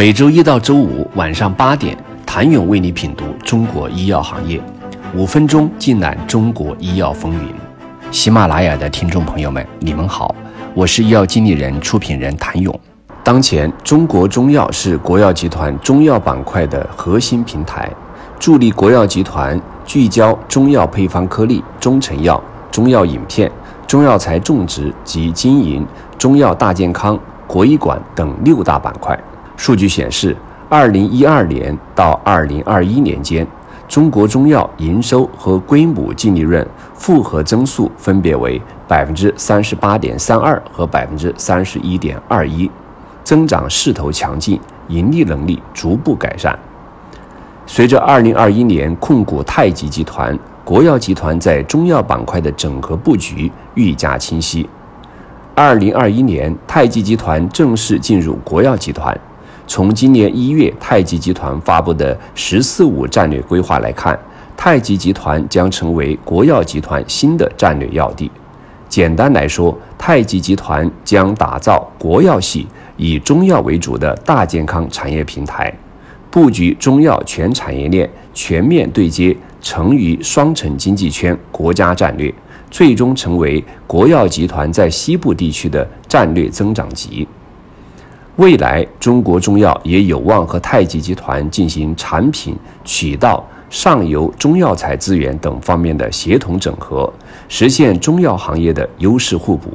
每周一到周五晚上八点，谭勇为你品读中国医药行业，五分钟尽览中国医药风云。喜马拉雅的听众朋友们，你们好，我是医药经理人、出品人谭勇。当前，中国中药是国药集团中药板块的核心平台，助力国药集团聚焦中药配方颗粒、中成药、中药饮片、中药材种植及经营、中药大健康、国医馆等六大板块。数据显示，二零一二年到二零二一年间，中国中药营收和规模净利润复合增速分别为百分之三十八点三二和百分之三十一点二一。增长势头强劲，盈利能力逐步改善。随着2021年控股太极集团，国药集团在中药板块的整合布局愈加清晰。2021年，太极集团正式进入国药集团。从今年一月太极集团发布的“十四五”战略规划来看，太极集团将成为国药集团新的战略要地。简单来说，太极集团将打造国药系。以中药为主的大健康产业平台，布局中药全产业链，全面对接成渝双城经济圈国家战略，最终成为国药集团在西部地区的战略增长极。未来，中国中药也有望和太极集团进行产品、渠道、上游中药材资源等方面的协同整合，实现中药行业的优势互补。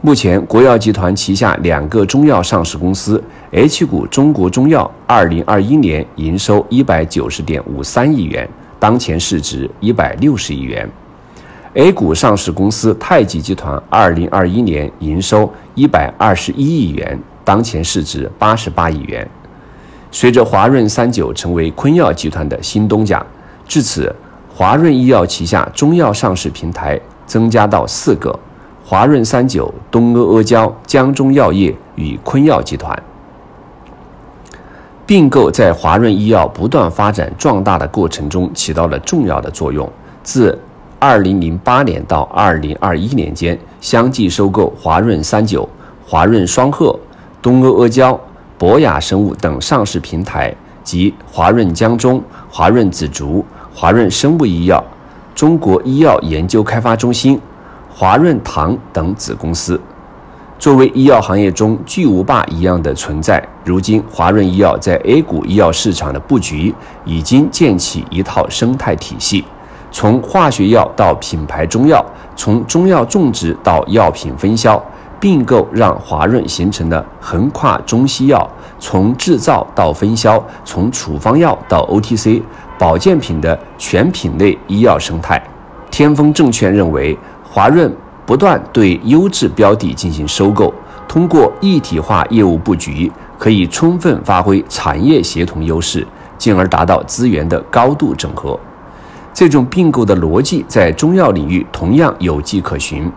目前，国药集团旗下两个中药上市公司，H 股中国中药二零二一年营收一百九十点五三亿元，当前市值一百六十亿元；A 股上市公司太极集团二零二一年营收一百二十一亿元，当前市值八十八亿元。随着华润三九成为昆药集团的新东家，至此，华润医药旗下中药上市平台增加到四个。华润三九、东阿阿胶、江中药业与昆药集团并购，在华润医药不断发展壮大的过程中起到了重要的作用。自二零零八年到二零二一年间，相继收购华润三九、华润双鹤、东阿阿胶、博雅生物等上市平台及华润江中、华润紫竹、华润生物医药、中国医药研究开发中心。华润堂等子公司，作为医药行业中巨无霸一样的存在，如今华润医药在 A 股医药市场的布局已经建起一套生态体系，从化学药到品牌中药，从中药种植到药品分销，并购让华润形成了横跨中西药，从制造到分销，从处方药到 OTC 保健品的全品类医药生态。天风证券认为。华润不断对优质标的进行收购，通过一体化业务布局，可以充分发挥产业协同优势，进而达到资源的高度整合。这种并购的逻辑在中药领域同样有迹可循。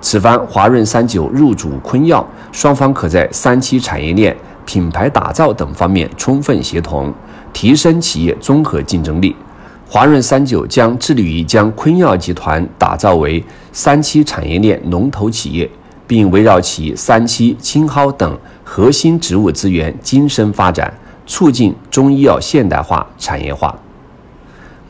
此番华润三九入主昆药，双方可在三期产业链、品牌打造等方面充分协同，提升企业综合竞争力。华润三九将致力于将昆药集团打造为三期产业链龙头企业，并围绕其三期、青蒿等核心植物资源精深发展，促进中医药现代化、产业化。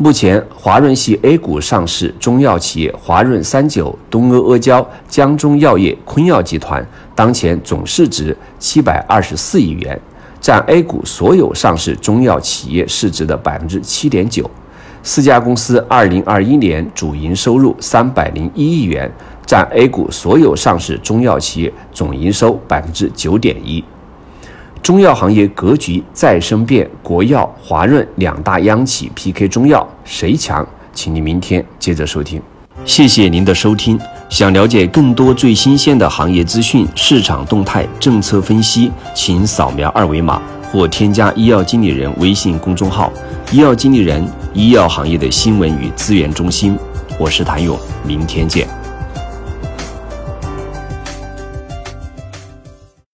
目前，华润系 A 股上市中药企业华润三九、东阿阿胶、江中药业、昆药集团当前总市值七百二十四亿元，占 A 股所有上市中药企业市值的百分之七点九。四家公司二零二一年主营收入三百零一亿元，占 A 股所有上市中药企业总营收百分之九点一。中药行业格局再生变，国药、华润两大央企 PK 中药，谁强？请你明天接着收听。谢谢您的收听。想了解更多最新鲜的行业资讯、市场动态、政策分析，请扫描二维码或添加医药经理人微信公众号“医药经理人”。医药行业的新闻与资源中心，我是谭勇，明天见。